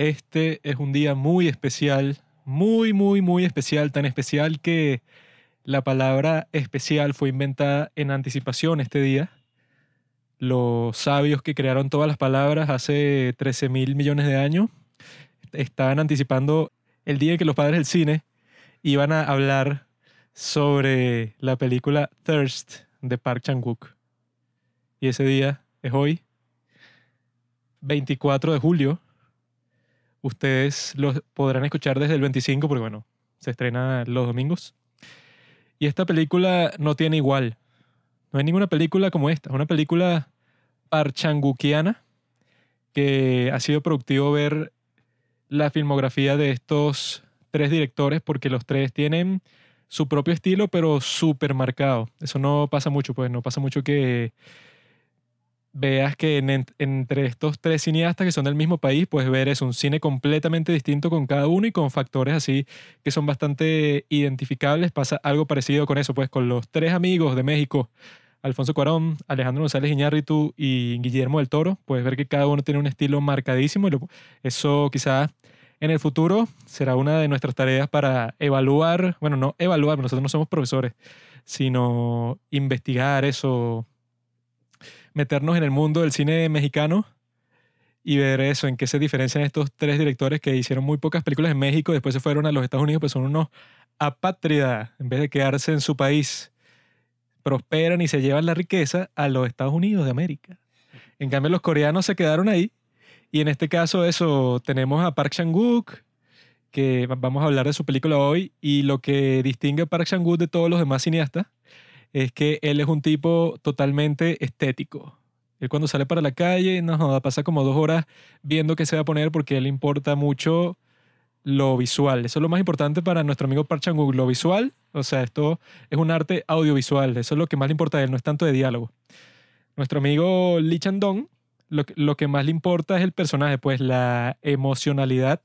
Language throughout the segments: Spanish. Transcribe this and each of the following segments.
Este es un día muy especial, muy, muy, muy especial, tan especial que la palabra especial fue inventada en anticipación este día. Los sabios que crearon todas las palabras hace 13 mil millones de años estaban anticipando el día en que los padres del cine iban a hablar sobre la película Thirst de Park Chan-wook. Y ese día es hoy, 24 de julio. Ustedes lo podrán escuchar desde el 25 porque, bueno, se estrena los domingos. Y esta película no tiene igual. No hay ninguna película como esta. Es una película parchangukiana que ha sido productivo ver la filmografía de estos tres directores porque los tres tienen su propio estilo, pero súper marcado. Eso no pasa mucho, pues no pasa mucho que veas que entre estos tres cineastas que son del mismo país, puedes ver es un cine completamente distinto con cada uno y con factores así que son bastante identificables. Pasa algo parecido con eso, pues con los tres amigos de México, Alfonso Cuarón, Alejandro González Iñárritu y Guillermo del Toro, puedes ver que cada uno tiene un estilo marcadísimo y eso quizás en el futuro será una de nuestras tareas para evaluar, bueno, no evaluar, nosotros no somos profesores, sino investigar eso, meternos en el mundo del cine mexicano y ver eso, en qué se diferencian estos tres directores que hicieron muy pocas películas en México, después se fueron a los Estados Unidos, pues son unos apátridas, en vez de quedarse en su país, prosperan y se llevan la riqueza a los Estados Unidos de América. En cambio, los coreanos se quedaron ahí, y en este caso, eso, tenemos a Park Chan-wook, que vamos a hablar de su película hoy, y lo que distingue a Park Chan-wook de todos los demás cineastas es que él es un tipo totalmente estético. Él cuando sale para la calle, no pasa como dos horas viendo qué se va a poner porque él importa mucho lo visual. Eso es lo más importante para nuestro amigo Park chan lo visual. O sea, esto es un arte audiovisual. Eso es lo que más le importa a él, no es tanto de diálogo. Nuestro amigo Lee Chan-dong, lo, lo, que más le importa es el personaje, pues la emocionalidad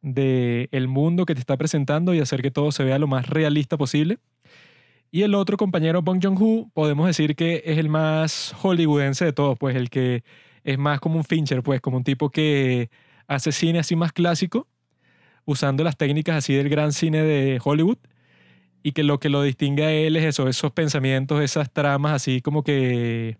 del el mundo que te está presentando y hacer que todo se vea lo más realista posible. Y el otro compañero, Bong Joon-ho, podemos decir que es el más hollywoodense de todos, pues el que es más como un Fincher, pues como un tipo que hace cine así más clásico, usando las técnicas así del gran cine de Hollywood, y que lo que lo distingue a él es eso, esos pensamientos, esas tramas así como que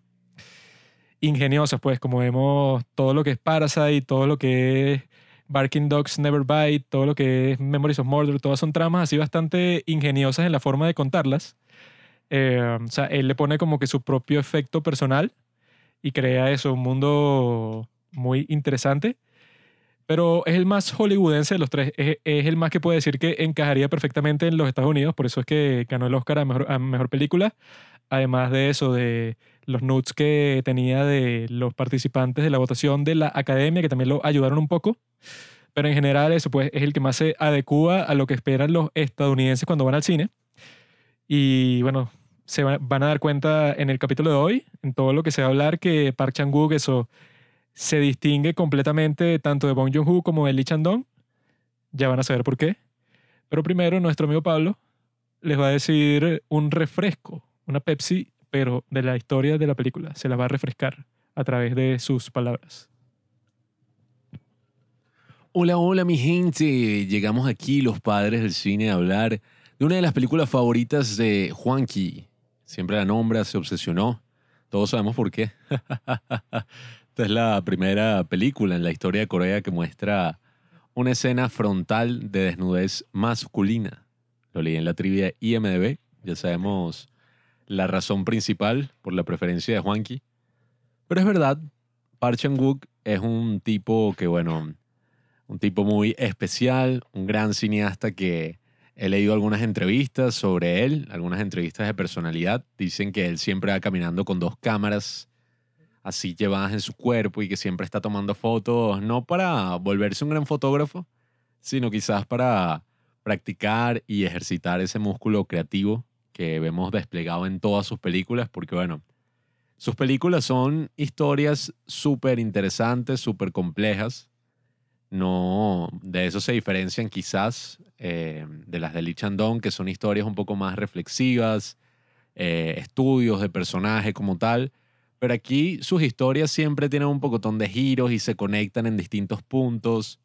ingeniosas, pues como vemos todo lo que es Parasite, todo lo que es Barking Dogs Never Bite, todo lo que es Memories of Murder, todas son tramas así bastante ingeniosas en la forma de contarlas eh, o sea, él le pone como que su propio efecto personal y crea eso, un mundo muy interesante. Pero es el más hollywoodense de los tres. Es, el más que puede decir que encajaría perfectamente en los Estados Unidos. Por eso es que ganó el Oscar a mejor, a mejor película. Además de eso, de los notes que tenía de los participantes de la votación de la academia, que también lo ayudaron un poco. Pero en general, eso pues es el que más se adecua a lo que esperan los estadounidenses cuando van al cine. Y bueno, se van a dar cuenta en el capítulo de hoy, en todo lo que se va a hablar, que Park Chan-wook eso se distingue completamente tanto de Bong Joon-ho como de Lee Chan-dong. Ya van a saber por qué. Pero primero, nuestro amigo Pablo les va a decir un refresco, una Pepsi, pero de la historia de la película. Se la va a refrescar a través de sus palabras. Hola, hola mi gente. Llegamos aquí los padres del cine a hablar de una de las películas favoritas de Juanqui, Siempre la nombra, se obsesionó. Todos sabemos por qué. Esta es la primera película en la historia de Corea que muestra una escena frontal de desnudez masculina. Lo leí en la trivia IMDB. Ya sabemos la razón principal por la preferencia de Juanqui. Pero es verdad, Park Chan-wook es un tipo que, bueno, un tipo muy especial, un gran cineasta que He leído algunas entrevistas sobre él, algunas entrevistas de personalidad. Dicen que él siempre va caminando con dos cámaras así llevadas en su cuerpo y que siempre está tomando fotos, no para volverse un gran fotógrafo, sino quizás para practicar y ejercitar ese músculo creativo que vemos desplegado en todas sus películas, porque bueno, sus películas son historias súper interesantes, súper complejas, no, de eso se diferencian quizás eh, de las de Lee Chandon, que son historias un poco más reflexivas, eh, estudios de personaje como tal. Pero aquí sus historias siempre tienen un pocotón de giros y se conectan en distintos puntos.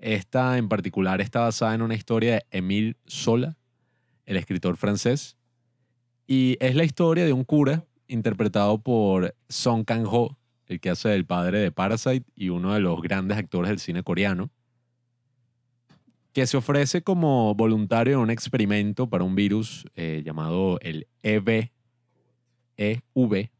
Esta en particular está basada en una historia de Émile Zola, el escritor francés, y es la historia de un cura interpretado por Song Kang-ho, el que hace el padre de Parasite y uno de los grandes actores del cine coreano, que se ofrece como voluntario en un experimento para un virus eh, llamado el EV, EV,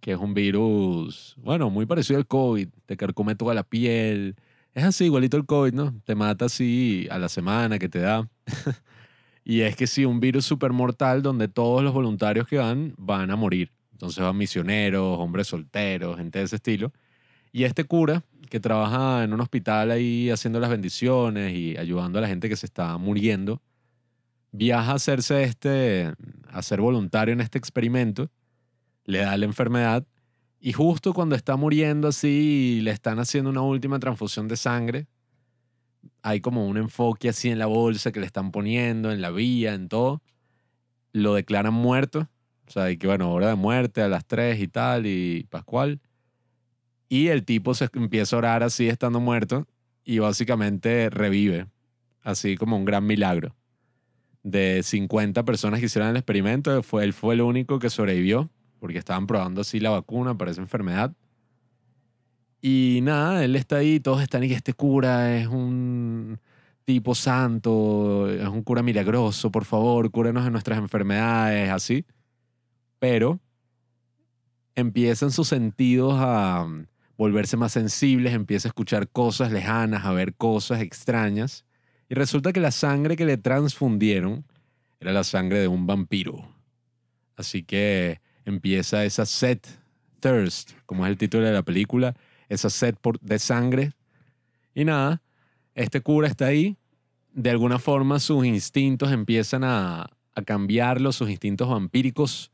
que es un virus, bueno, muy parecido al COVID, te carcome toda la piel. Es así, igualito el COVID, ¿no? Te mata así a la semana que te da. y es que sí, un virus súper mortal donde todos los voluntarios que van van a morir. Entonces van misioneros, hombres solteros, gente de ese estilo. Y este cura, que trabaja en un hospital ahí haciendo las bendiciones y ayudando a la gente que se está muriendo, viaja a hacerse este, a ser voluntario en este experimento le da la enfermedad y justo cuando está muriendo así le están haciendo una última transfusión de sangre, hay como un enfoque así en la bolsa que le están poniendo, en la vía, en todo, lo declaran muerto, o sea, y que bueno, hora de muerte a las 3 y tal, y Pascual. Y el tipo se empieza a orar así estando muerto y básicamente revive, así como un gran milagro. De 50 personas que hicieron el experimento, fue, él fue el único que sobrevivió porque estaban probando así la vacuna para esa enfermedad. Y nada, él está ahí, todos están y este cura es un tipo santo, es un cura milagroso, por favor, cúrenos de nuestras enfermedades, así. Pero empiezan sus sentidos a volverse más sensibles, empieza a escuchar cosas lejanas, a ver cosas extrañas. Y resulta que la sangre que le transfundieron era la sangre de un vampiro. Así que empieza esa set, thirst, como es el título de la película, esa sed por, de sangre. Y nada, este cura está ahí, de alguna forma sus instintos empiezan a, a cambiarlos, sus instintos vampíricos,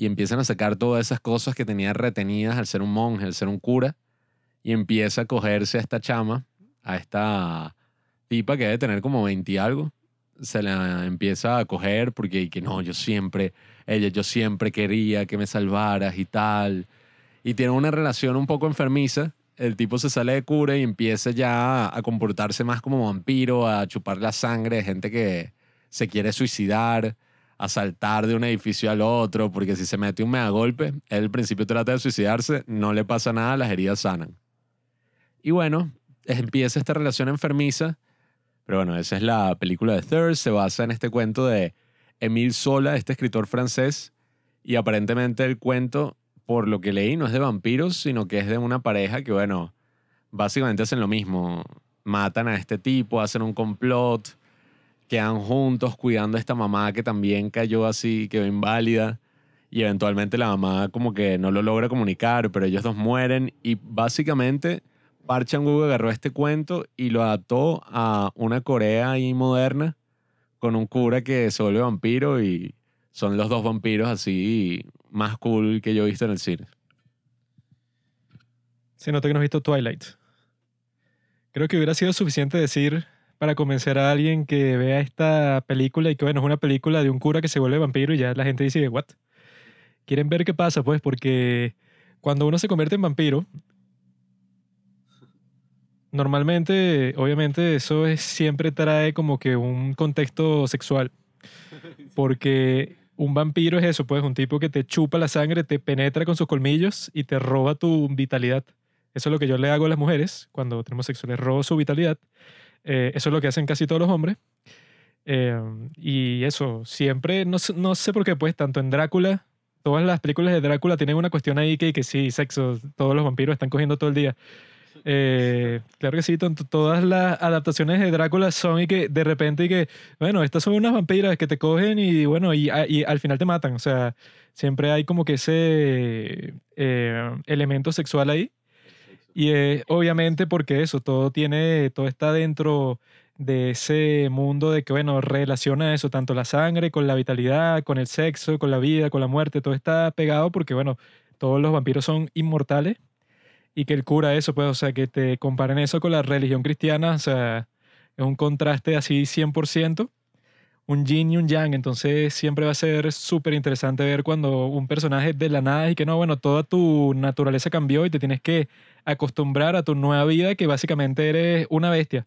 y empiezan a sacar todas esas cosas que tenía retenidas al ser un monje, al ser un cura, y empieza a cogerse a esta chama, a esta tipa que debe tener como 20 y algo, se la empieza a coger porque que no, yo siempre ella, yo siempre quería que me salvaras y tal. Y tiene una relación un poco enfermiza. El tipo se sale de cura y empieza ya a comportarse más como vampiro, a chupar la sangre de gente que se quiere suicidar, a saltar de un edificio al otro, porque si se mete un mega golpe, él al principio trata de suicidarse, no le pasa nada, las heridas sanan. Y bueno, empieza esta relación enfermiza, pero bueno, esa es la película de Thirst, se basa en este cuento de Emile Sola, este escritor francés, y aparentemente el cuento, por lo que leí, no es de vampiros, sino que es de una pareja que, bueno, básicamente hacen lo mismo. Matan a este tipo, hacen un complot, quedan juntos cuidando a esta mamá que también cayó así, quedó inválida, y eventualmente la mamá como que no lo logra comunicar, pero ellos dos mueren, y básicamente Park Chan-wook agarró este cuento y lo adaptó a una Corea ahí moderna con un cura que se vuelve vampiro y son los dos vampiros así más cool que yo he visto en el cine. Se nota que no has visto Twilight. Creo que hubiera sido suficiente decir para convencer a alguien que vea esta película y que, bueno, es una película de un cura que se vuelve vampiro y ya la gente dice, ¿what? Quieren ver qué pasa, pues, porque cuando uno se convierte en vampiro, Normalmente, obviamente, eso es, siempre trae como que un contexto sexual. Porque un vampiro es eso, pues un tipo que te chupa la sangre, te penetra con sus colmillos y te roba tu vitalidad. Eso es lo que yo le hago a las mujeres cuando tenemos sexo, les robo su vitalidad. Eh, eso es lo que hacen casi todos los hombres. Eh, y eso, siempre, no, no, sé por qué, pues, tanto en Drácula, todas las películas de Drácula tienen una cuestión ahí que, que sí, sexo, todos los vampiros están cogiendo todo el día. Eh, claro que sí, todas las adaptaciones de Drácula son y que de repente y que, bueno, estas son unas vampiras que te cogen y bueno, y, al final te matan. O sea, siempre hay como que ese eh, elemento sexual ahí. Y obviamente porque eso, todo tiene, todo está dentro de ese mundo de que, bueno, relaciona eso, tanto la sangre con la vitalidad, con el sexo, con la vida, con la muerte, todo está pegado porque, bueno, todos los vampiros son inmortales y que el cura eso, pues, o sea, que te comparen eso con la religión cristiana, o sea, es un contraste así 100%, un yin y un yang, entonces siempre va a ser súper interesante ver cuando un personaje de la nada y que no, bueno, toda tu naturaleza cambió y te tienes que acostumbrar a tu nueva vida, que básicamente eres una bestia.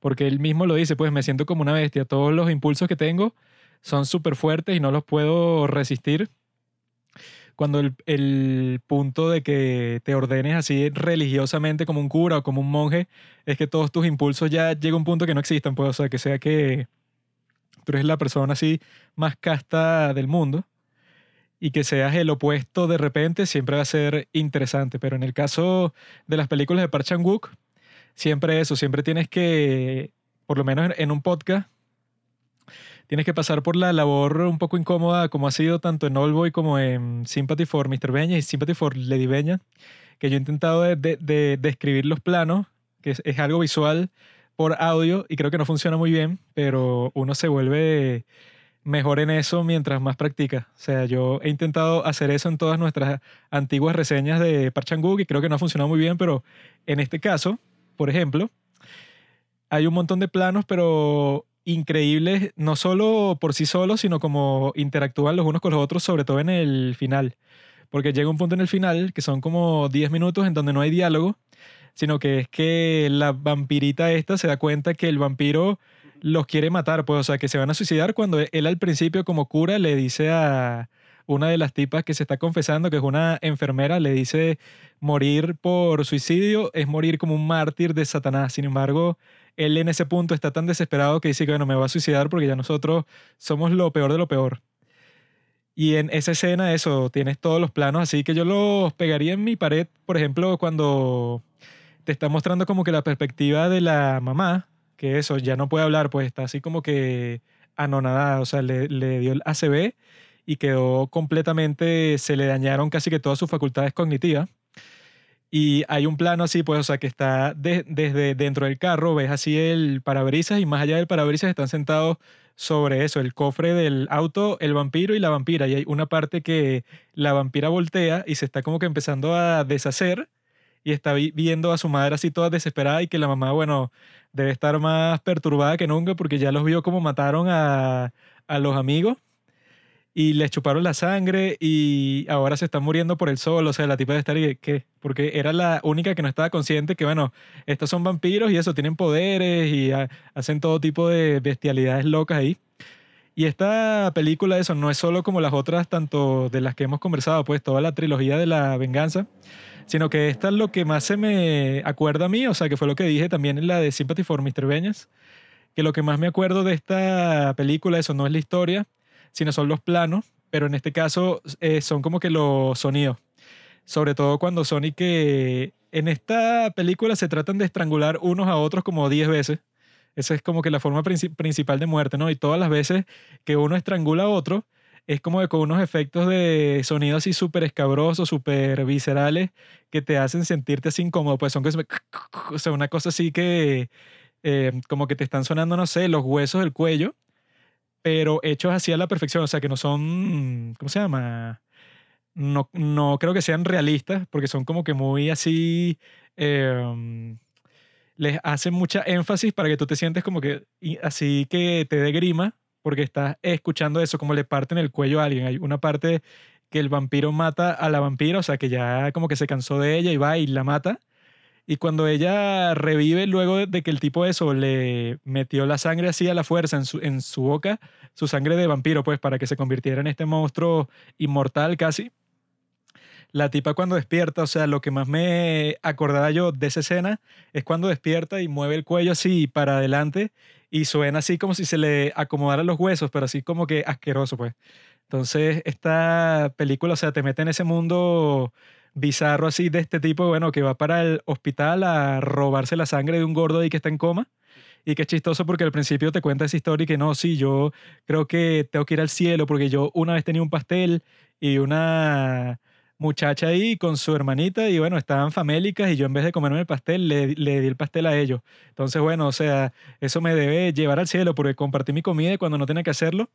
porque él mismo lo dice, pues me siento como una bestia, todos los impulsos que tengo son súper fuertes y no los puedo resistir. Cuando el, el punto de que te ordenes así religiosamente como un cura o como un monje, es que todos tus impulsos ya llega a un punto que no existan, pues, o sea, que sea que tú eres la persona así más casta del mundo y que seas el opuesto de repente siempre va a ser interesante. Pero en el caso de las películas de Park Chan-wook, siempre eso, siempre tienes que, por lo menos en, un podcast, tienes que pasar por la labor un poco incómoda como ha sido tanto en All Boy como en Sympathy for Mr. Beña y Sympathy for Lady Beña, que yo he intentado de, de- de describir los planos, que es algo visual por audio y creo que no funciona muy bien, pero uno se vuelve mejor en eso mientras más practica. O sea, yo he intentado hacer eso en todas nuestras antiguas reseñas de Park Chan-wook y creo que no ha funcionado muy bien, pero en este caso, por ejemplo, hay un montón de planos, pero increíbles, no solo por sí solos, sino como interactúan los unos con los otros, sobre todo en el final. Porque llega un punto en el final, que son como 10 minutos en donde no hay diálogo, sino que es que la vampirita esta se da cuenta que el vampiro los quiere matar, pues, o sea, que se van a suicidar cuando él al principio como cura le dice a una de las tipas que se está confesando, que es una enfermera, le dice morir por suicidio es morir como un mártir de Satanás. Sin embargo, él en ese punto está tan desesperado que dice que bueno, me va a suicidar porque ya nosotros somos lo peor de lo peor. Y en esa escena, eso, tienes todos los planos así que yo los pegaría en mi pared, por ejemplo, cuando te está mostrando como que la perspectiva de la mamá, que eso, ya no puede hablar, pues está así como que anonadada, o sea, le, le dio el ACV y quedó completamente, se le dañaron casi que todas sus facultades cognitivas. Y hay un plano así, pues, o sea, que está de- desde dentro del carro, ves así el parabrisas y más allá del parabrisas están sentados sobre eso, el cofre del auto, el vampiro y la vampira. Y hay una parte que la vampira voltea y se está como que empezando a deshacer y está vi- viendo a su madre así toda desesperada y que la mamá, bueno, debe estar más perturbada que nunca porque ya los vio como mataron a, a los amigos y les chuparon la sangre y ahora se están muriendo por el sol. O sea, la tipa de estar y ¿qué? Porque era la única que no estaba consciente que, bueno, estos son vampiros y eso, tienen poderes y ha- hacen todo tipo de bestialidades locas ahí. Y esta película, eso, no es solo como las otras, tanto de las que hemos conversado, pues toda la trilogía de la venganza, sino que esta es lo que más se me acuerda a mí, o sea, que fue lo que dije también en la de Sympathy for Mr. Beñas, que lo que más me acuerdo de esta película, eso no es la historia, sino son los planos, pero en este caso eh, son como que los sonidos. Sobre todo cuando Sonic, que en esta película se tratan de estrangular unos a otros como 10 veces. Esa es como que la forma princi- principal de muerte, ¿no? Y todas las veces que uno estrangula a otro, es como que con unos efectos de sonido así súper escabrosos, súper viscerales, que te hacen sentirte así incómodo. Pues son cosas, o sea, una cosa así que eh, como que te están sonando, no sé, los huesos del cuello, pero hechos así a la perfección, o sea, que no son, ¿cómo se llama? No, no creo que sean realistas, porque son como que muy así, eh, les hacen mucha énfasis para que tú te sientes como que así que te dé grima, porque estás escuchando eso, como le parten el cuello a alguien. Hay una parte que el vampiro mata a la vampira, o sea, que ya como que se cansó de ella y va y la mata. Y cuando ella revive luego de- que el tipo eso le metió la sangre así a la fuerza en su, en su boca, su sangre de vampiro, pues para que se convirtiera en este monstruo inmortal casi. La tipa cuando despierta, o sea, lo que más me acordaba yo de esa escena es cuando despierta y mueve el cuello así para adelante y suena así como si se le acomodaran los huesos, pero así como que asqueroso, pues. Entonces, esta película, o sea, te mete en ese mundo bizarro así de este tipo, bueno, que va para el hospital a robarse la sangre de un gordo ahí que está en coma. Y que es chistoso porque al principio te cuenta esa historia y que no, sí, yo creo que tengo que ir al cielo porque yo una vez tenía un pastel y una muchacha ahí con su hermanita y bueno, estaban famélicas y yo en vez de comerme el pastel le, le di el pastel a ellos. Entonces, bueno, o sea, eso me debe llevar al cielo porque compartí mi comida cuando no tenía que hacerlo.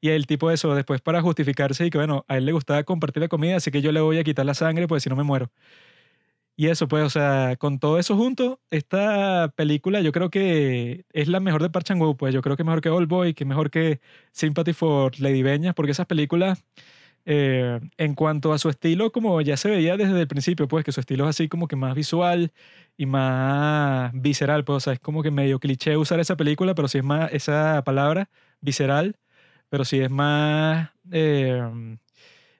Y el tipo eso, después para justificarse y que bueno, a él le gustaba compartir la comida, así que yo le voy a quitar la sangre, pues si no me muero. Y eso, pues, o sea, con todo eso junto, esta película yo creo que es la mejor de Park Chan-wook, pues yo creo que es mejor que Old Boy, que mejor que Sympathy for Lady Beñas, porque esas películas Eh, en cuanto a su estilo, como ya se veía desde el principio, pues que su estilo es así como que más visual y más visceral, pues, es como que medio cliché usar esa película, pero sí es más esa palabra, visceral, pero sí es más eh,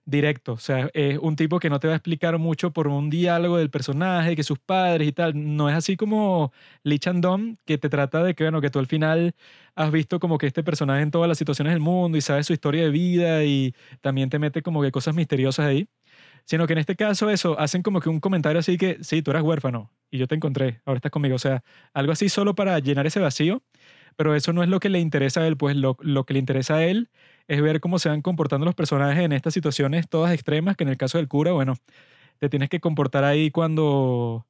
directo. O sea, es un tipo que no te va a explicar mucho por un diálogo del personaje, que sus padres y tal. No es así como Lee Chandon, que te trata de que, bueno, que tú al final has visto como que este personaje en todas las situaciones del mundo y sabes su historia de vida y también te mete como que cosas misteriosas ahí. Sino que en este caso eso, hacen como que un comentario así que, sí, tú eras huérfano y yo te encontré, ahora estás conmigo. O sea, algo así solo para llenar ese vacío, pero eso no es lo que le interesa a él, pues lo, lo que le interesa a él es ver cómo se van comportando los personajes en estas situaciones todas extremas, que en el caso del cura, bueno, te tienes que comportar ahí cuando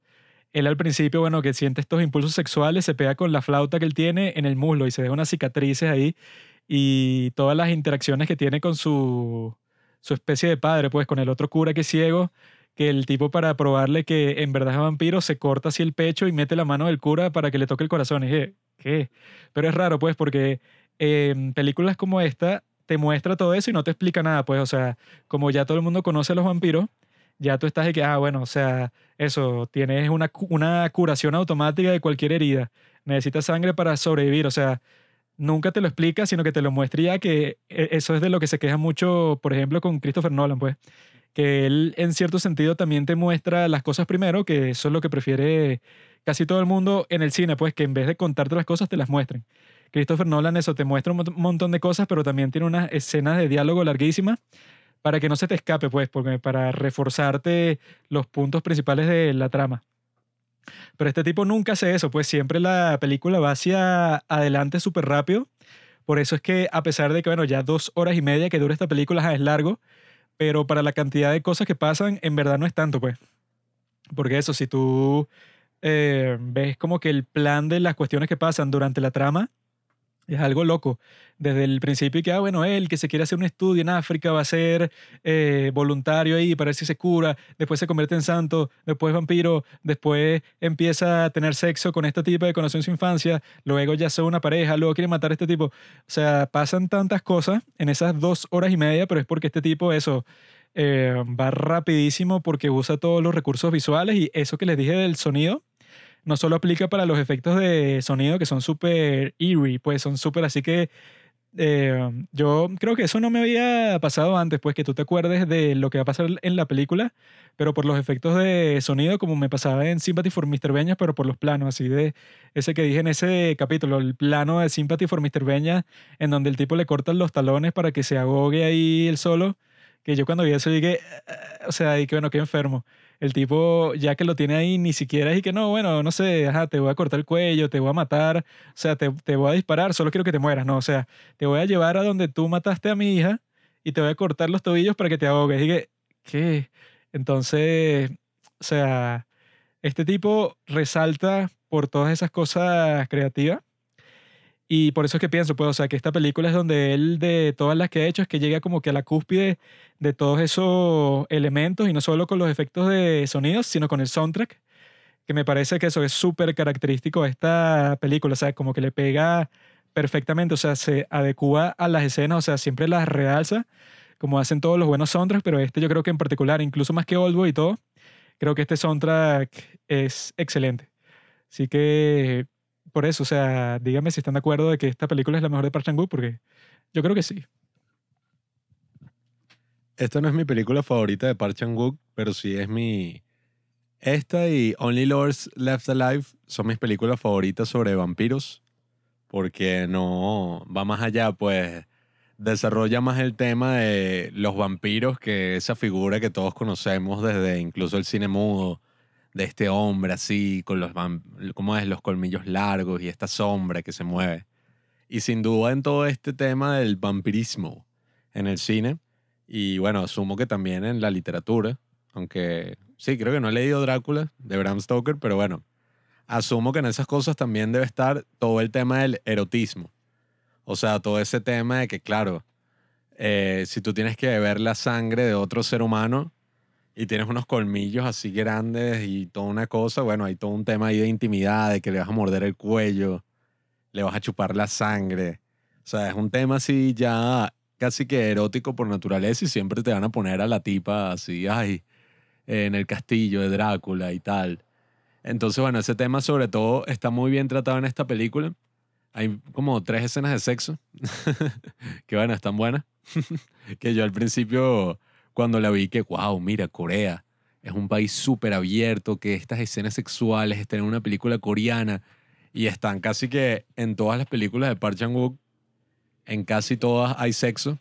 él al principio, bueno, que siente estos impulsos sexuales, se pega con la flauta que él tiene en el muslo y se deja unas cicatrices ahí y todas las interacciones que tiene con su, su especie de padre, pues con el otro cura que es ciego, que el tipo para probarle que en verdad es vampiro se corta así el pecho y mete la mano del cura para que le toque el corazón. Y dije, ¿qué? Pero es raro, pues, porque en películas como esta te muestra todo eso y no te explica nada, pues, o sea, como ya todo el mundo conoce a los vampiros, ya tú estás de que, ah, bueno, o sea, eso, tienes una, una curación automática de cualquier herida, necesitas sangre para sobrevivir, o sea, nunca te lo explica, sino que te lo muestra ya que e, eso es de lo que se queja mucho, por ejemplo, con Christopher Nolan, pues, que él en cierto sentido también te muestra las cosas primero, que eso es lo que prefiere casi todo el mundo en el cine, pues, que en vez de contarte las cosas, te las muestren. Christopher Nolan eso te muestra un montón de cosas, pero también tiene unas escenas de diálogo larguísimas para que no se te escape, pues, porque para reforzarte los puntos principales de la trama. Pero este tipo nunca hace eso, pues siempre la película va hacia adelante súper rápido. Por eso es que a pesar de que, bueno, ya dos horas y media que dura esta película es largo, pero para la cantidad de cosas que pasan, en verdad no es tanto, pues. Porque eso, si tú eh, ves como que el plan de las cuestiones que pasan durante la trama, es algo loco. Desde el principio que, ah, bueno, él que se quiere hacer un estudio en África va a ser eh, voluntario ahí para ver si se cura, después se convierte en santo, después vampiro, después empieza a tener sexo con este tipo de conoció en su infancia, luego ya son una pareja, luego quiere matar a este tipo. O sea, pasan tantas cosas en esas dos horas y media, pero es porque este tipo, eso, eh, va rapidísimo porque usa todos los recursos visuales y eso que les dije del sonido no solo aplica para los efectos de sonido que son súper eerie, pues son súper así que eh, yo creo que eso no me había pasado antes, pues que tú te acuerdes de lo que va a pasar en la película, pero por los efectos de sonido, como me pasaba en Sympathy for Mr. Beñas, pero por los planos, así de ese que dije en ese capítulo, el plano de Sympathy for Mr. Beñas, en donde el tipo le cortan los talones para que se ahogue ahí el solo, que yo cuando vi eso dije, ah", o sea, y que bueno, qué enfermo el tipo, ya que lo tiene ahí, ni siquiera es y que no, bueno, no sé, ajá, te voy a cortar el cuello, te voy a matar, o sea, te, te voy a disparar, solo quiero que te mueras, no, o sea, te voy a llevar a donde tú mataste a mi hija y te voy a cortar los tobillos para que te ahogues. Y que, ¿qué? Entonces, o sea, este tipo resalta por todas esas cosas creativas y por eso es que pienso, pues, o sea, que esta película es donde él, de todas las que ha hecho, es que llega como que a la cúspide de todos esos elementos y no solo con los efectos de sonidos, sino con el soundtrack, que me parece que eso es súper característico de esta película, o sea, como que le pega perfectamente, o sea, se adecua a las escenas, o sea, siempre las realza, como hacen todos los buenos soundtracks, pero este yo creo que en particular, incluso más que Oldboy y todo, creo que este soundtrack es excelente. Así que por eso, o sea, dígame si están de acuerdo de que esta película es la mejor de Park Chan-wook, porque yo creo que sí. Esta no es mi película favorita de Park Chan-wook, pero sí es mi... Esta y Only Lords Left Alive son mis películas favoritas sobre vampiros, porque no va más allá, pues desarrolla más el tema de los vampiros que esa figura que todos conocemos desde incluso el cine mudo, de este hombre así, con los, ¿cómo es? los colmillos largos y esta sombra que se mueve. Y sin duda en todo este tema del vampirismo en el cine, y bueno, asumo que también en la literatura, aunque sí, creo que no he leído Drácula de Bram Stoker, pero bueno, asumo que en esas cosas también debe estar todo el tema del erotismo. O sea, todo ese tema de que, claro, eh, si tú tienes que beber la sangre de otro ser humano, y tienes unos colmillos así grandes y toda una cosa, bueno, hay todo un tema ahí de intimidad, de que le vas a morder el cuello, le vas a chupar la sangre. O sea, es un tema así ya casi que erótico por naturaleza y siempre te van a poner a la tipa así, ay, en el castillo de Drácula y tal. Entonces, bueno, ese tema sobre todo está muy bien tratado en esta película. Hay como tres escenas de sexo que, bueno, están buenas. que yo al principio, cuando la vi, que, wow, mira, Corea es un país súper abierto, que estas escenas sexuales están en una película coreana y están casi que en todas las películas de Park Chan-wook, en casi todas hay sexo,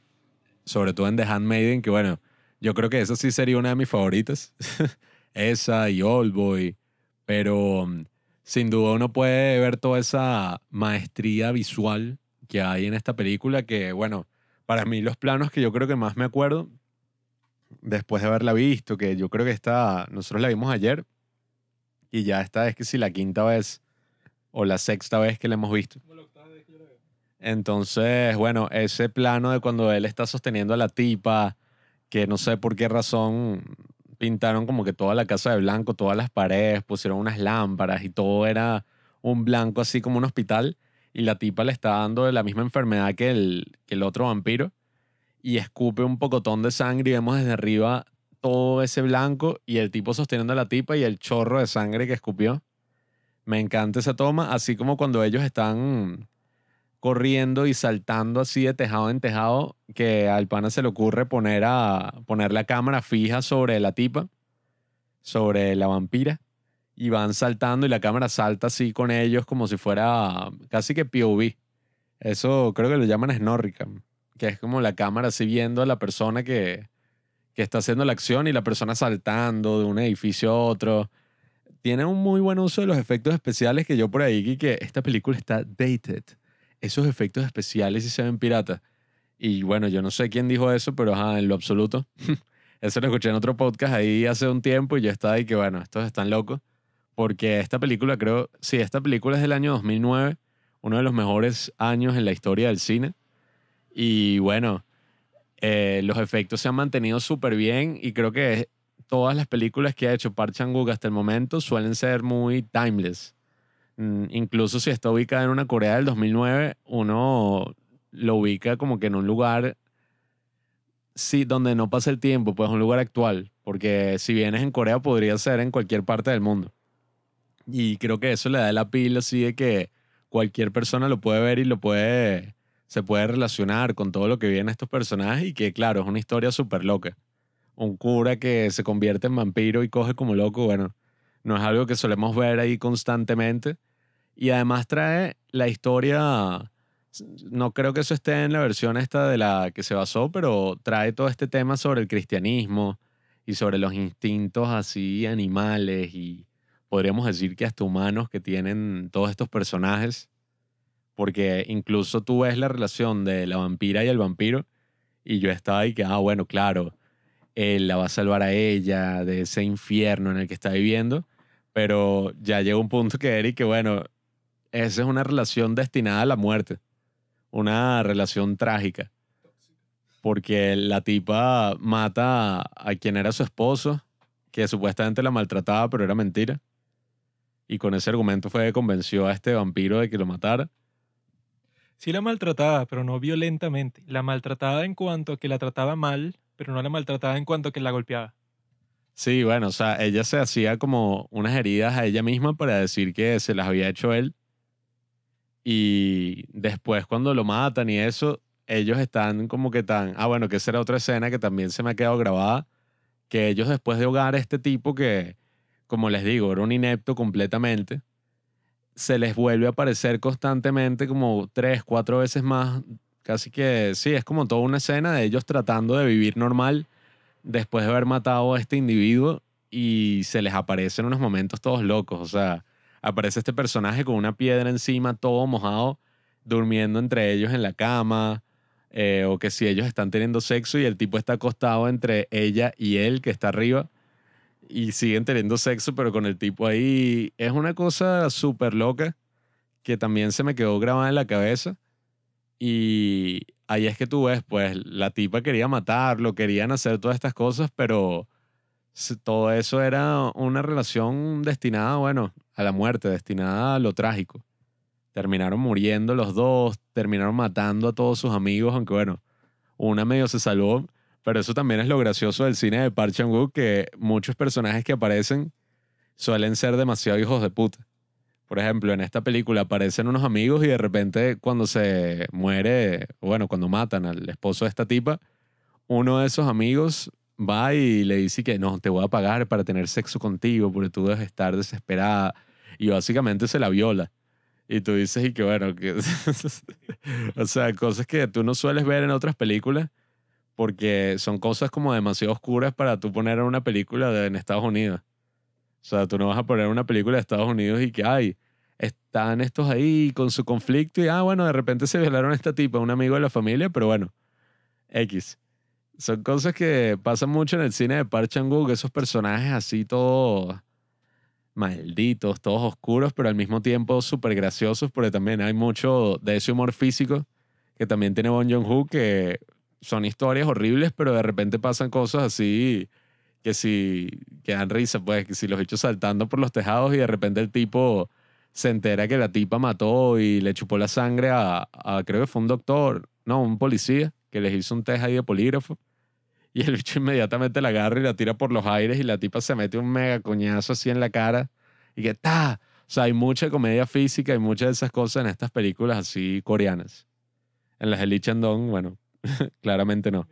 sobre todo en The Handmaiden, que bueno, yo creo que esa sí sería una de mis favoritas. esa y Oldboy, pero mm, sin duda uno puede ver toda esa maestría visual que hay en esta película, que bueno, para mí los planos que yo creo que más me acuerdo después de haberla visto, que yo creo que esta, nosotros la vimos ayer y ya esta es que si la quinta vez o la sexta vez que la hemos visto. Entonces, bueno, ese plano de cuando él está sosteniendo a la tipa, que no sé por qué razón pintaron como que toda la casa de blanco, todas las paredes, pusieron unas lámparas y todo era un blanco así como un hospital y la tipa le está dando la misma enfermedad que el, que el otro vampiro y escupe un pocotón de sangre y vemos desde arriba todo ese blanco y el tipo sosteniendo la tipa y el chorro de sangre que escupió. Me encanta esa toma, así como cuando ellos están corriendo y saltando así de tejado en tejado, que al pana se le ocurre poner, a, poner la cámara fija sobre la tipa, sobre la vampira, y van saltando y la cámara salta así con ellos como si fuera casi que POV. Eso creo que lo llaman que es como la cámara así viendo a la persona que, que está haciendo la acción y la persona saltando de un edificio a otro. Tiene un muy buen uso de los efectos especiales que yo por ahí vi que esta película está dated. Esos efectos especiales sí se ven pirata. Y bueno, yo no sé quién dijo eso, pero ajá, en lo absoluto. eso lo escuché en otro podcast ahí hace un tiempo y yo estaba ahí que bueno, estos están locos. Porque esta película creo, sí, esta película es del año 2009, uno de los mejores años en la historia del cine. Y bueno, eh, los efectos se han mantenido súper bien y creo que todas las películas que ha hecho Park Chan-wook hasta el momento suelen ser muy timeless. Mm, incluso si está ubicada en una Corea del 2009, uno lo ubica como que en un lugar sí, donde no pasa el tiempo, pues un lugar actual, porque si vienes en Corea podría ser en cualquier parte del mundo. Y creo que eso le da la pila así de que cualquier persona lo puede ver y lo puede se puede relacionar con todo lo que vienen estos personajes y que, claro, es una historia súper loca. Un cura que se convierte en vampiro y coge como loco, bueno, no es algo que solemos ver ahí constantemente. Y además trae la historia, no creo que eso esté en la versión esta de la que se basó, pero trae todo este tema sobre el cristianismo y sobre los instintos así animales y podríamos decir que hasta humanos que tienen todos estos personajes porque incluso tú ves la relación de la vampira y el vampiro y yo estaba ahí que, ah, bueno, claro, él la va a salvar a ella de ese infierno en el que está viviendo, pero ya llega un punto que Eric, que bueno, esa es una relación destinada a la muerte, una relación trágica, porque la tipa mata a quien era su esposo, que supuestamente la maltrataba, pero era mentira. Y con ese argumento fue que convenció a este vampiro de que lo matara. Sí la maltrataba, pero no violentamente. La maltrataba en cuanto a que la trataba mal, pero no la maltrataba en cuanto a que la golpeaba. Sí, bueno, o sea, ella se hacía como unas heridas a ella misma para decir que se las había hecho él. Y después cuando lo matan y eso, ellos están como que tan... Ah, bueno, que esa era otra escena que también se me ha quedado grabada, que ellos después de ahogar a este tipo que, como les digo, era un inepto completamente, se les vuelve a aparecer constantemente como tres, cuatro veces más. Casi que sí, es como toda una escena de ellos tratando de vivir normal después de haber matado a este individuo y se les aparece en unos momentos todos locos. O sea, aparece este personaje con una piedra encima, todo mojado, durmiendo entre ellos en la cama. Eh, o que si ellos están teniendo sexo y el tipo está acostado entre ella y él que está arriba y siguen teniendo sexo, pero con el tipo ahí. Es una cosa súper loca que también se me quedó grabada en la cabeza. Y ahí es que tú ves, pues la tipa quería matarlo, querían hacer todas estas cosas, pero todo eso era una relación destinada, bueno, a la muerte, destinada a lo trágico. Terminaron muriendo los dos, terminaron matando a todos sus amigos, aunque bueno, una medio se salvó, pero eso también es lo gracioso del cine de Park Chan-wook, que muchos personajes que aparecen suelen ser demasiado hijos de puta. Por ejemplo, en esta película aparecen unos amigos y de repente cuando se muere, bueno, cuando matan al esposo de esta tipa, uno de esos amigos va y le dice que no, te voy a pagar para tener sexo contigo porque tú debes estar desesperada. Y básicamente se la viola. Y tú dices, y que bueno, que, o sea, cosas que tú no sueles ver en otras películas porque son cosas como demasiado oscuras para tú poner en una película de, en Estados Unidos. O sea, tú no vas a poner una película de Estados Unidos y que, ay, están estos ahí con su conflicto y, ah, bueno, de repente se violaron a esta tipa, un amigo de la familia, pero bueno, X. Son cosas que pasan mucho en el cine de Park Chan-wook, esos personajes así todos malditos, todos oscuros, pero al mismo tiempo súper graciosos, porque también hay mucho de ese humor físico que también tiene Bon Joon-ho, que son historias horribles, pero de repente pasan cosas así que si que dan risa, pues, que si los hechos saltando por los tejados y de repente el tipo se entera que la tipa mató y le chupó la sangre a, creo que fue un doctor, no, un policía, que les hizo un test ahí de polígrafo. Y el bicho inmediatamente la agarra y la tira por los aires y la tipa se mete un mega coñazo así en la cara y que ¡ta! O sea, hay mucha comedia física y muchas de esas cosas en estas películas así coreanas. En las de Lee Chandong, bueno, claramente no.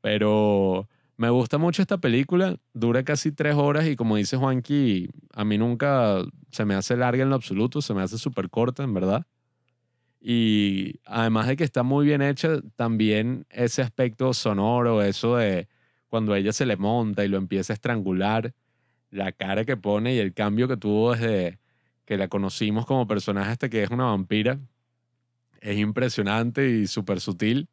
Pero me gusta mucho esta película, dura casi tres horas y como dice Juanqui, a mí nunca se me hace larga en lo absoluto, se me hace súper corta, en verdad. Y además de que está muy bien hecha, también ese aspecto sonoro, eso de cuando ella se le monta y lo empieza a estrangular, la cara que pone y el cambio que tuvo desde que la conocimos como personaje hasta que es una vampira, es impresionante y súper sutil.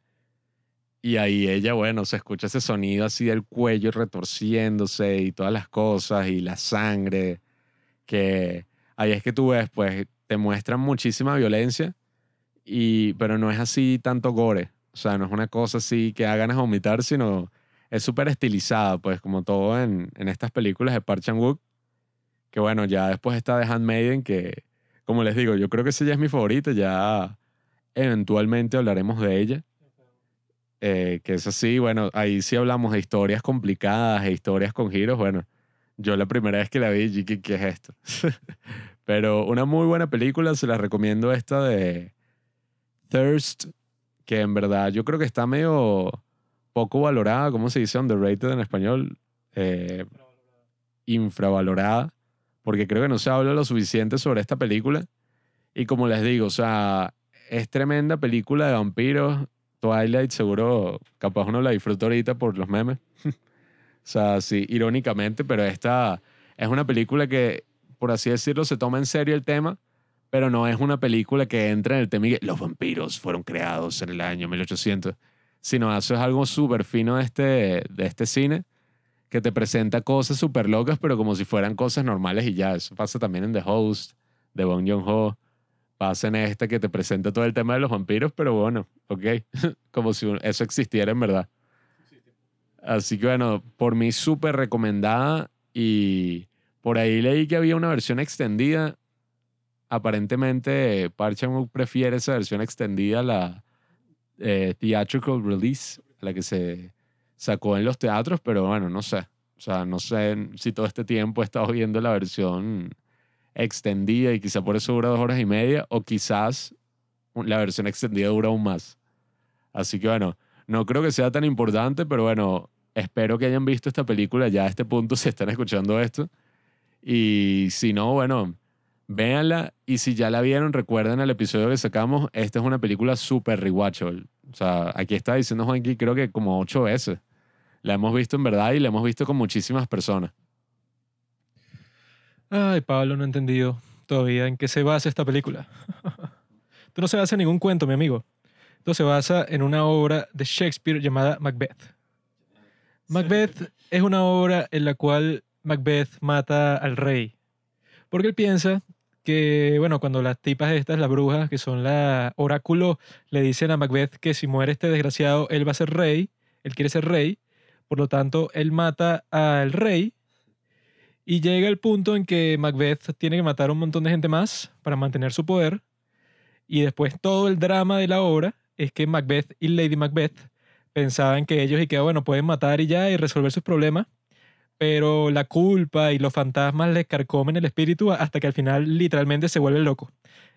Y ahí ella, bueno, se escucha ese sonido así del cuello retorciéndose y todas las cosas y la sangre, que ahí es que tú ves, pues te muestran muchísima violencia y, pero no es así tanto gore. O sea, no es una cosa así que hagan a vomitar, sino es súper estilizada, pues como todo en, en estas películas de Park Chan-wook. Que bueno, ya después está The Handmaiden, que como les digo, yo creo que esa ya es mi favorita, ya eventualmente hablaremos de ella. Eh, que es así, bueno, ahí sí hablamos de historias complicadas, e historias con giros, bueno, yo la primera vez que la vi, ¿qué, qué es esto? Pero una muy buena película, se la recomiendo esta de Thirst, que en verdad yo creo que está medio poco valorada, ¿cómo se dice? Underrated en español. Eh, infravalorada, porque creo que no se habla lo suficiente sobre esta película. Y como les digo, o sea, es tremenda película de vampiros. Twilight seguro, capaz uno la disfruta ahorita por los memes. o sea, sí, irónicamente, pero esta es una película que, por así decirlo, se toma en serio el tema pero no es una película que entra en el tema y que los vampiros fueron creados en el año 1800, sino eso es algo súper fino de este, de este cine que te presenta cosas súper locas, pero como si fueran cosas normales y ya. Eso pasa también en The Host, de Bong Joon-ho. Pasa en este que te presenta todo el tema de los vampiros, pero bueno, ok. como si eso existiera en verdad. Así que bueno, por mí súper recomendada y por ahí leí que había una versión extendida aparentemente Park prefiere esa versión extendida, la eh, theatrical release, la que se sacó en los teatros, pero bueno, no sé. O sea, no sé si todo este tiempo he estado viendo la versión extendida y quizá por eso dura dos horas y media, o quizás la versión extendida dura aún más. Así que bueno, no creo que sea tan importante, pero bueno, espero que hayan visto esta película ya a este punto si están escuchando esto. Y si no, bueno, véanla y si ya la vieron, recuerden el episodio que sacamos, esta es una película súper rewatchable. O sea, aquí está diciendo Juanqui creo que como ocho veces. La hemos visto en verdad y la hemos visto con muchísimas personas. Ay, Pablo, no he entendido todavía en qué se basa esta película. Esto no se basa en ningún cuento, mi amigo. Esto se basa en una obra de Shakespeare llamada Macbeth. Macbeth es una obra en la cual Macbeth mata al rey. Porque él piensa que, bueno, cuando las tipas estas, las brujas, que son la oráculo, le dicen a Macbeth que si muere este desgraciado, él va a ser rey, él quiere ser rey, por lo tanto, él mata al rey y llega el punto en que Macbeth tiene que matar a un montón de gente más para mantener su poder. Y después todo el drama de la obra es que Macbeth y Lady Macbeth pensaban que ellos y que, bueno, pueden matar y ya y resolver sus problemas, pero la culpa y los fantasmas les carcomen el espíritu hasta que al final literalmente se vuelve loco.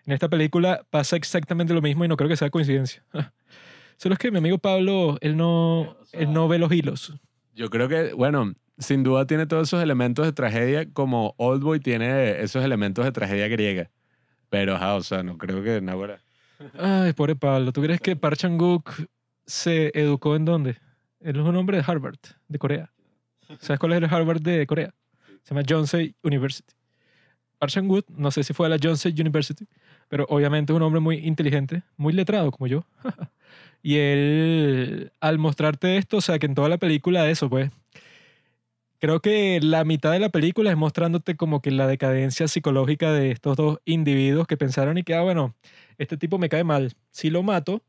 En esta película pasa exactamente lo mismo y no creo que sea coincidencia. Solo es que mi amigo Pablo, él no, él no ve los hilos. Yo creo que, bueno, sin duda tiene todos esos elementos de tragedia como Oldboy tiene esos elementos de tragedia griega. Pero, ajá, o sea, no creo que ahora. Ay, pobre Pablo. ¿Tú crees que Park Chan-wook se educó en dónde? Él es un hombre de Harvard, de Corea. ¿Sabes cuál es el Harvard de Corea? Se llama Yonsei University. Park Chan-wook, no sé si fue a la Yonsei University, pero obviamente es un hombre muy inteligente, muy letrado como yo. y él, al mostrarte esto, o sea, que en toda la película eso, pues, creo que la mitad de la película es mostrándote como que la decadencia psicológica de estos dos individuos que pensaron y que, ah, bueno, este tipo me cae mal, si lo mato,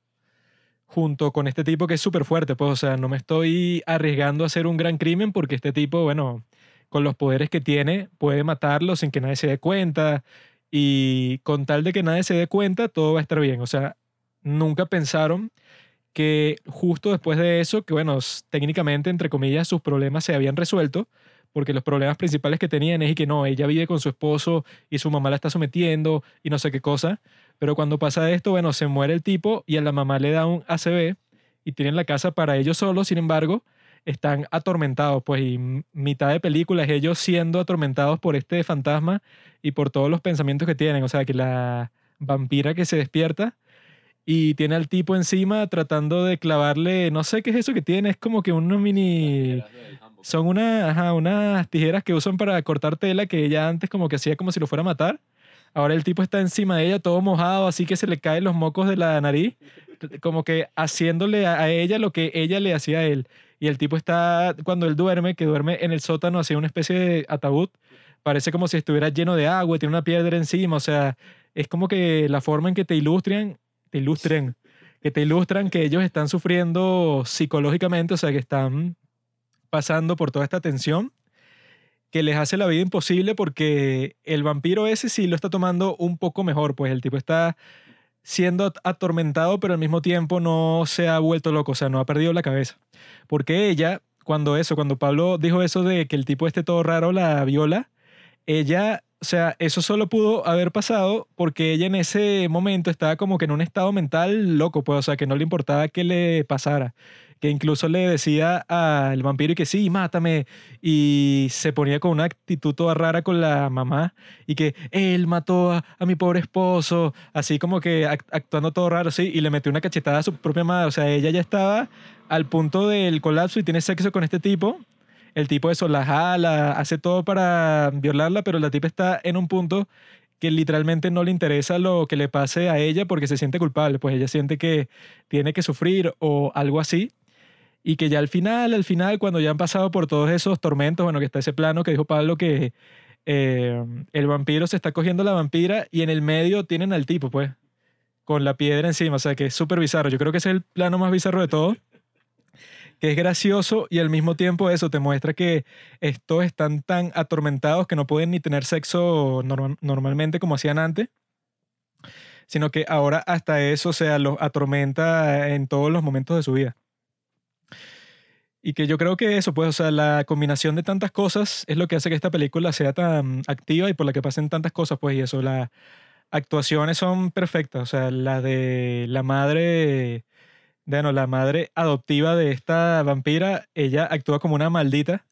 junto con este tipo que es súper fuerte, pues, o sea, no me estoy arriesgando a hacer un gran crimen porque este tipo, bueno, con los poderes que tiene, puede matarlo sin que nadie se dé cuenta y con tal de que nadie se dé cuenta, todo va a estar bien, o sea, nunca pensaron que justo después de eso, que bueno, técnicamente, entre comillas, sus problemas se habían resuelto, porque los problemas principales que tenían es que no, ella vive con su esposo y su mamá la está sometiendo y no sé qué cosa, pero cuando pasa esto, bueno, se muere el tipo y a la mamá le da un ACB y tienen la casa para ellos solos, sin embargo, están atormentados, pues, y mitad de película es ellos siendo atormentados por este fantasma y por todos los pensamientos que tienen, o sea, que la vampira que se despierta y tiene al tipo encima tratando de clavarle, no sé qué es eso que tiene, es como que unos mini... Son una, unas tijeras que usan para cortar tela que ella antes como que hacía como si lo fuera a matar. Ahora el tipo está encima de ella todo mojado, así que se le caen los mocos de la nariz, como que haciéndole a ella lo que ella le hacía a él. Y el tipo está, cuando él duerme, que duerme en el sótano, hacía una especie de ataúd, parece como si estuviera lleno de agua, tiene una piedra encima, o sea, es como que la forma en que te ilustran te ilustren, que te ilustran que ellos están sufriendo psicológicamente, o sea, que están pasando por toda esta tensión que les hace la vida imposible porque el vampiro ese sí lo está tomando un poco mejor, pues el tipo está siendo atormentado, pero al mismo tiempo no se ha vuelto loco, o sea, no ha perdido la cabeza. Porque ella, cuando eso, cuando Pablo dijo eso de que el tipo esté todo raro la viola, ella o sea, eso solo pudo haber pasado porque ella en ese momento estaba como que en un estado mental loco, pues, o sea, que no le importaba que le pasara. Que incluso le decía al vampiro que sí, mátame. Y se ponía con una actitud toda rara con la mamá. Y que él mató a, mi pobre esposo. Así como que actuando todo raro, sí. Y le metió una cachetada a su propia madre. O sea, ella ya estaba al punto del colapso y tiene sexo con este tipo el tipo eso la jala, hace todo para violarla, pero la tipa está en un punto que literalmente no le interesa lo que le pase a ella porque se siente culpable, pues ella siente que tiene que sufrir o algo así. Y que ya al final, al final, cuando ya han pasado por todos esos tormentos, bueno, que está ese plano que dijo Pablo que eh, el vampiro se está cogiendo la vampira y en el medio tienen al tipo, pues, con la piedra encima, o sea que es súper bizarro. Yo creo que es el plano más bizarro de todo que es gracioso y al mismo tiempo eso te muestra que estos están tan atormentados que no pueden ni tener sexo normalmente como hacían antes, sino que ahora hasta eso, o sea, los atormenta en todos los momentos de su vida. Y que yo creo que eso, pues, o sea, la combinación de tantas cosas es lo que hace que esta película sea tan activa y por la que pasen tantas cosas, pues, y eso, las actuaciones son perfectas, o sea, la de la madre bueno, la madre adoptiva de esta vampira, ella actúa como una maldita.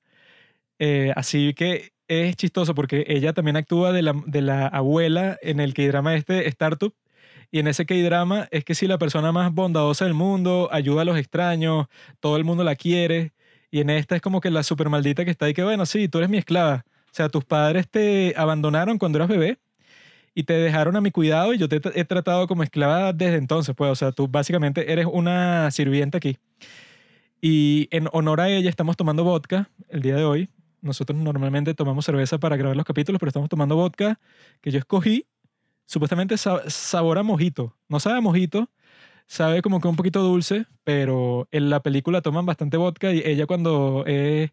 Eh, así que es chistoso porque ella también actúa de la, de la abuela en el K-drama este Startup. Y en ese K-drama es que si la persona más bondadosa del mundo, ayuda a los extraños, todo el mundo la quiere. Y en esta es como que la super maldita que está ahí que, bueno, sí, tú eres mi esclava. O sea, tus padres te abandonaron cuando eras bebé y te dejaron a mi cuidado y yo te he tratado como esclava desde entonces, pues, o sea, tú básicamente eres una sirvienta aquí. Y en honor a ella estamos tomando vodka el día de hoy. Nosotros normalmente tomamos cerveza para grabar los capítulos, pero estamos tomando vodka que yo escogí. Supuestamente sabor a mojito. No sabe a mojito, sabe como que un poquito dulce, pero en la película toman bastante vodka y ella cuando es...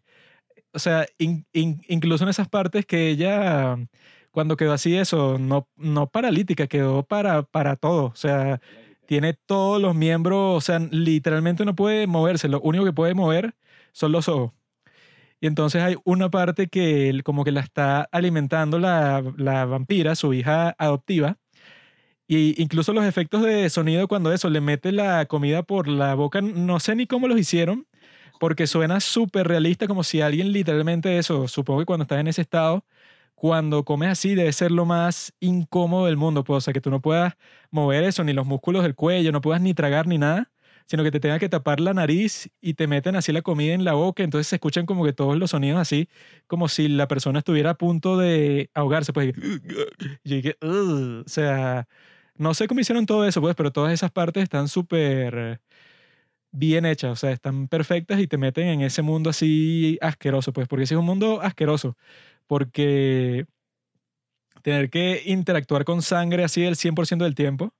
o sea, incluso en esas partes que ella cuando quedó así eso, no, no paralítica, quedó para, para todo. O sea, tiene todos los miembros, o sea, literalmente no puede moverse, lo único que puede mover son los ojos. Y entonces hay una parte que él como que la está alimentando la, la vampira, su hija adoptiva. Y incluso los efectos de sonido cuando eso le mete la comida por la boca, no sé ni cómo los hicieron, porque suena súper realista, como si alguien literalmente eso, supongo que cuando estás en ese estado, cuando comes así debe ser lo más incómodo del mundo, pues, o sea, que tú no puedas mover eso, ni los músculos del cuello, no puedas ni tragar ni nada, sino que te tenga que tapar la nariz y te meten así la comida en la boca, entonces se escuchan como que todos los sonidos así, como si la persona estuviera a punto de ahogarse, pues, y dije, o sea, no sé cómo hicieron todo eso, pues, pero todas esas partes están súper bien hechas, o sea, están perfectas y te meten en ese mundo así asqueroso, pues, porque sí es un mundo asqueroso, porque tener que interactuar con sangre así el 100% del tiempo,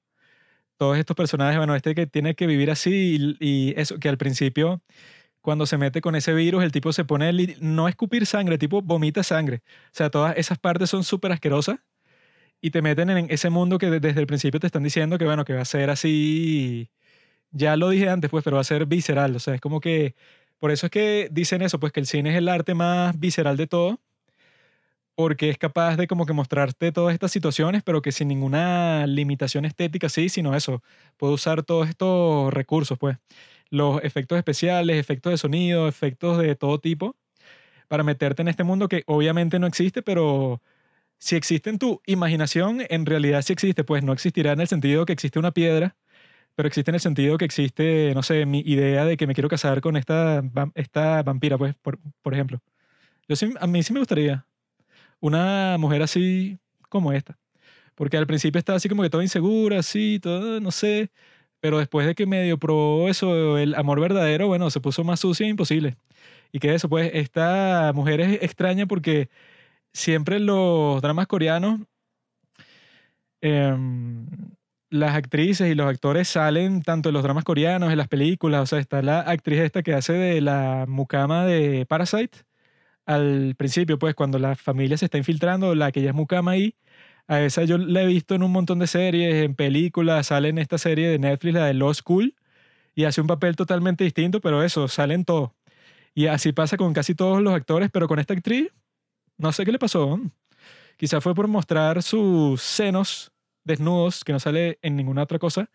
todos estos personajes, bueno, este que tiene que vivir así y, eso, que al principio, cuando se mete con ese virus, el tipo se pone, no escupir sangre, tipo vomita sangre, o sea, todas esas partes son súper asquerosas y te meten en ese mundo que de- desde el principio te están diciendo que, bueno, que va a ser así ya lo dije antes, pues, pero va a ser visceral. O sea, es como que. Por eso es que dicen eso, pues que el cine es el arte más visceral de todo. Porque es capaz de como que mostrarte todas estas situaciones, pero que sin ninguna limitación estética, sí, sino eso. Puede usar todos estos recursos, pues. Los efectos especiales, efectos de sonido, efectos de todo tipo, para meterte en este mundo que obviamente no existe, pero si existe en tu imaginación, en realidad sí existe, pues no existirá en el sentido que existe una piedra pero existe en el sentido que existe, no sé, mi idea de que me quiero casar con esta, esta vampira, pues, por, por ejemplo. Yo sí, a mí sí me gustaría una mujer así como esta. Porque al principio estaba así como que toda insegura, así, todo, no sé. Pero después de que medio probó eso, el amor verdadero, bueno, se puso más sucia e imposible. Y que eso, pues, esta mujer es extraña porque siempre los dramas coreanos em, las actrices y los actores salen tanto en los dramas coreanos, en las películas. O sea, está la actriz esta que hace de la mucama de Parasite. Al principio, pues, cuando la familia se está infiltrando, la que ella es mucama ahí, a esa yo la he visto en un montón de series, en películas, sale en esta serie de Netflix, la de Law School, y hace un papel totalmente distinto, pero eso, sale en todo. Y así pasa con casi todos los actores, pero con esta actriz, no sé qué le pasó. Quizá fue por mostrar sus senos desnudos, que no sale en ninguna otra cosa,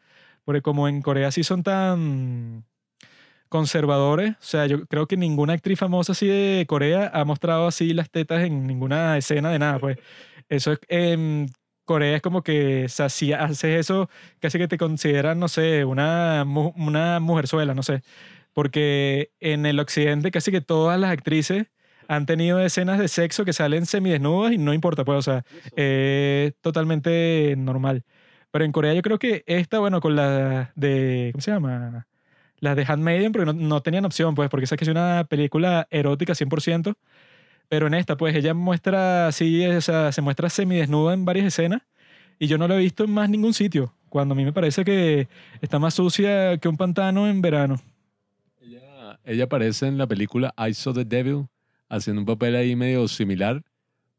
porque como en Corea sí son tan conservadores, o sea, yo creo que ninguna actriz famosa así de Corea ha mostrado así las tetas en ninguna escena de nada, pues eso es, en Corea es como que, o sea, si haces eso, casi que te consideran, no sé, una, una mujerzuela, no sé, porque en el occidente casi que todas las actrices han tenido escenas de sexo que salen semidesnudas y no importa, pues, o sea, es totalmente normal. Pero en Corea yo creo que esta, bueno, con la de, ¿cómo se llama? Las de Handmaiden, porque no, no tenían opción, pues, porque esa que es una película erótica 100%, pero en esta, pues, ella muestra así, o sea, se muestra semidesnuda en varias escenas y yo no lo he visto en más ningún sitio, cuando a mí me parece que está más sucia que un pantano en verano. Ella, ella aparece en la película I Saw the Devil haciendo un papel ahí medio similar.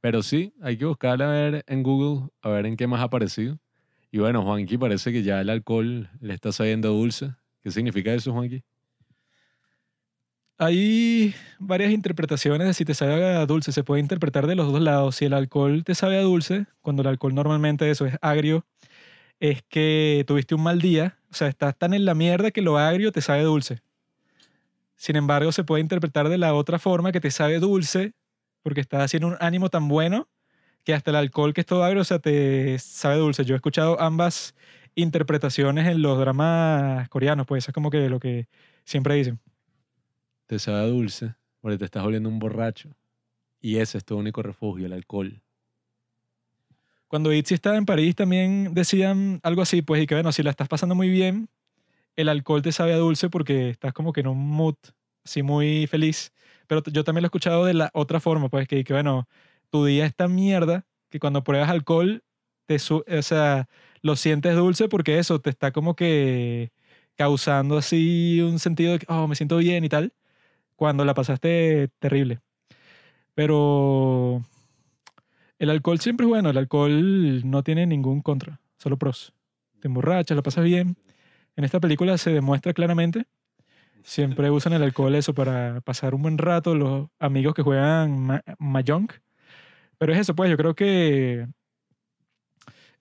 Pero sí, hay que buscarla en Google, a ver en qué más ha aparecido. Y bueno, Juanqui parece que ya el alcohol le está sabiendo dulce. ¿Qué significa eso, Juanqui? Hay varias interpretaciones de si te sabe dulce. Se puede interpretar de los dos lados. Si el alcohol te sabe dulce, cuando el alcohol normalmente eso es agrio, es que tuviste un mal día. O sea, estás tan en la mierda que lo agrio te sabe dulce. Sin embargo, se puede interpretar de la otra forma que te sabe dulce porque estás haciendo un ánimo tan bueno que hasta el alcohol que es todo agrio, te sabe dulce. Yo he escuchado ambas interpretaciones en los dramas coreanos, pues eso es como que lo que siempre dicen. Te sabe dulce porque te estás oliendo un borracho. Y ese es tu único refugio, el alcohol. Cuando Itzy estaba en París también decían algo así, pues, y que bueno, si la estás pasando muy bien, el alcohol te sabe a dulce porque estás como que en un mood así muy feliz. Pero yo también lo he escuchado de la otra forma, pues, que, que bueno, tu día es tan mierda que cuando pruebas alcohol, te o sea, lo sientes dulce porque eso te está como que causando así un sentido de que, oh, me siento bien y tal, cuando la pasaste terrible. Pero el alcohol siempre es bueno, el alcohol no tiene ningún contra, solo pros. Te emborrachas, lo pasas bien. En esta película se demuestra claramente. Siempre usan el alcohol eso para pasar un buen rato los amigos que juegan ma- Mahjong. Pero es eso, pues yo creo que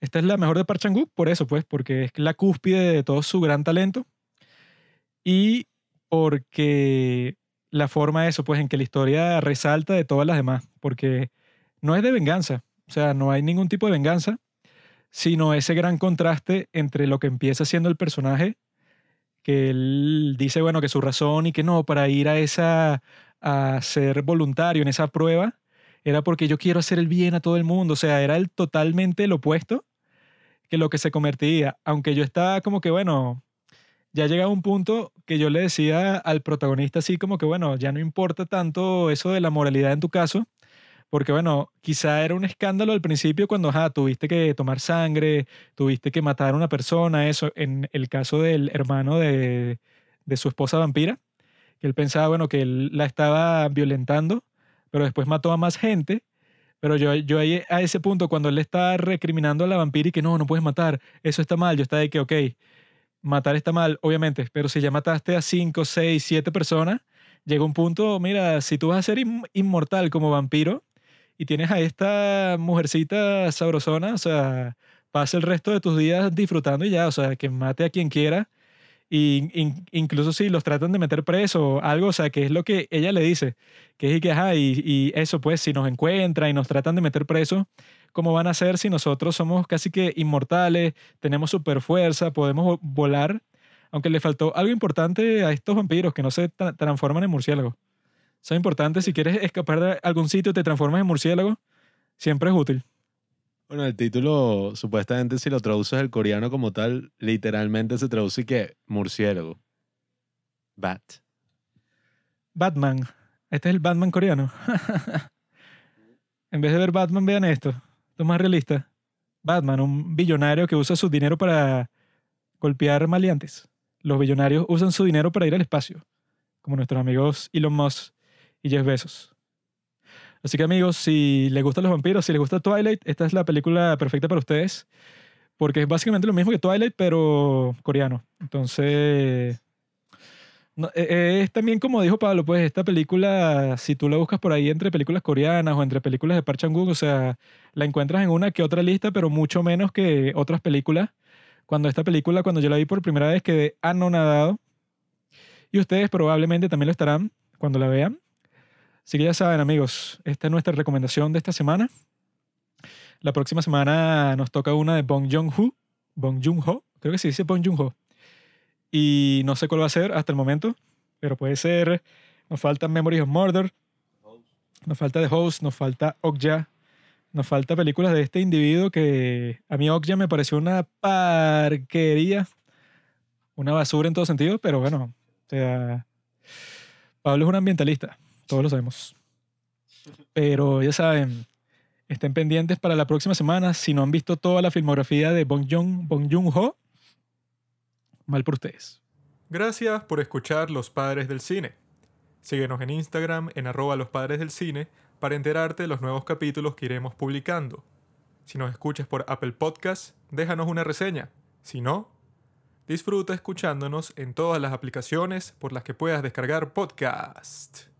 esta es la mejor de Park Chan-wook por eso, pues, porque es la cúspide de todo su gran talento. Y porque la forma de eso, pues, en que la historia resalta de todas las demás, porque no es de venganza, o sea, no hay ningún tipo de venganza, sino ese gran contraste entre lo que empieza siendo el personaje, que él dice, bueno, que su razón y que no, para ir a esa, a ser voluntario en esa prueba, era porque yo quiero hacer el bien a todo el mundo, o sea, era el totalmente el opuesto que lo que se convertía, aunque yo estaba como que, bueno, ya llegaba un punto que yo le decía al protagonista así como que, bueno, ya no importa tanto eso de la moralidad en tu caso, porque bueno, quizá era un escándalo al principio cuando ajá, tuviste que tomar sangre, tuviste que matar a una persona, eso, en el caso del hermano de, de su esposa vampira, que él pensaba, bueno, que él la estaba violentando, pero después mató a más gente. Pero yo, yo ahí a ese punto, cuando él está recriminando a la vampira y que no, no puedes matar, eso está mal, yo estaba de que, ok, matar está mal, obviamente, pero si ya mataste a 5, 6, 7 personas, llega un punto, mira, si tú vas a ser in- inmortal como vampiro y tienes a esta mujercita sabrosona, o sea, pasa el resto de tus días disfrutando y ya, o sea, que mate a quien quiera. Y in- incluso si los tratan de meter preso o algo, o sea, que es lo que ella le dice, que es y que, ajá, y, y eso pues, si nos encuentran y nos tratan de meter preso, ¿cómo van a ser si nosotros somos casi que inmortales, tenemos super fuerza, podemos vo- volar? Aunque le faltó algo importante a estos vampiros, que no se tra- transforman en murciélagos. Eso es importante, si quieres escapar de algún sitio y te transformas en murciélago, siempre es útil. Bueno, el título, supuestamente, si lo traduces al coreano como tal, literalmente se traduce que murciélago. Bat. Batman. Este es el Batman coreano. en vez de ver Batman, vean esto. Esto es más realista. Batman, un billonario que usa su dinero para golpear maleantes. Los billonarios usan su dinero para ir al espacio, como nuestros amigos Elon Musk y Jeff Bezos. Así que amigos, si les gustan los vampiros, si les gusta Twilight, esta es la película perfecta para ustedes, porque es básicamente lo mismo que Twilight, pero coreano. Entonces, no, eh, eh, es también como dijo Pablo, pues esta película, si tú la buscas por ahí entre películas coreanas o entre películas de Park Chan-wook, o sea, la encuentras en una que otra lista, pero mucho menos que otras películas. Cuando esta película, cuando yo la vi por primera vez, quedé anonadado. Y ustedes probablemente también lo estarán cuando la vean. Así que ya saben, amigos, esta es nuestra recomendación de esta semana. La próxima semana nos toca una de Bong Joon-ho. Bong Joon-ho, creo que se dice Bong Joon-ho. Y no sé cuál va a ser hasta el momento, pero puede ser. Nos falta Memories of Murder, nos falta The Host, nos falta Okja, nos falta películas de este individuo que a mí Okja me pareció una parquería, una basura en todo sentido, pero bueno, o sea, Pablo es un ambientalista, todos lo sabemos. Pero ya saben, estén pendientes para la próxima semana. Si no han visto toda la filmografía de Bong Joon, Bong Joon-ho, mal por ustedes. Gracias por escuchar Los Padres del Cine. Síguenos en Instagram en arroba los padres del cine para enterarte de los nuevos capítulos que iremos publicando. Si nos escuchas por Apple Podcast, déjanos una reseña. Si no, disfruta escuchándonos en todas las aplicaciones por las que puedas descargar podcast.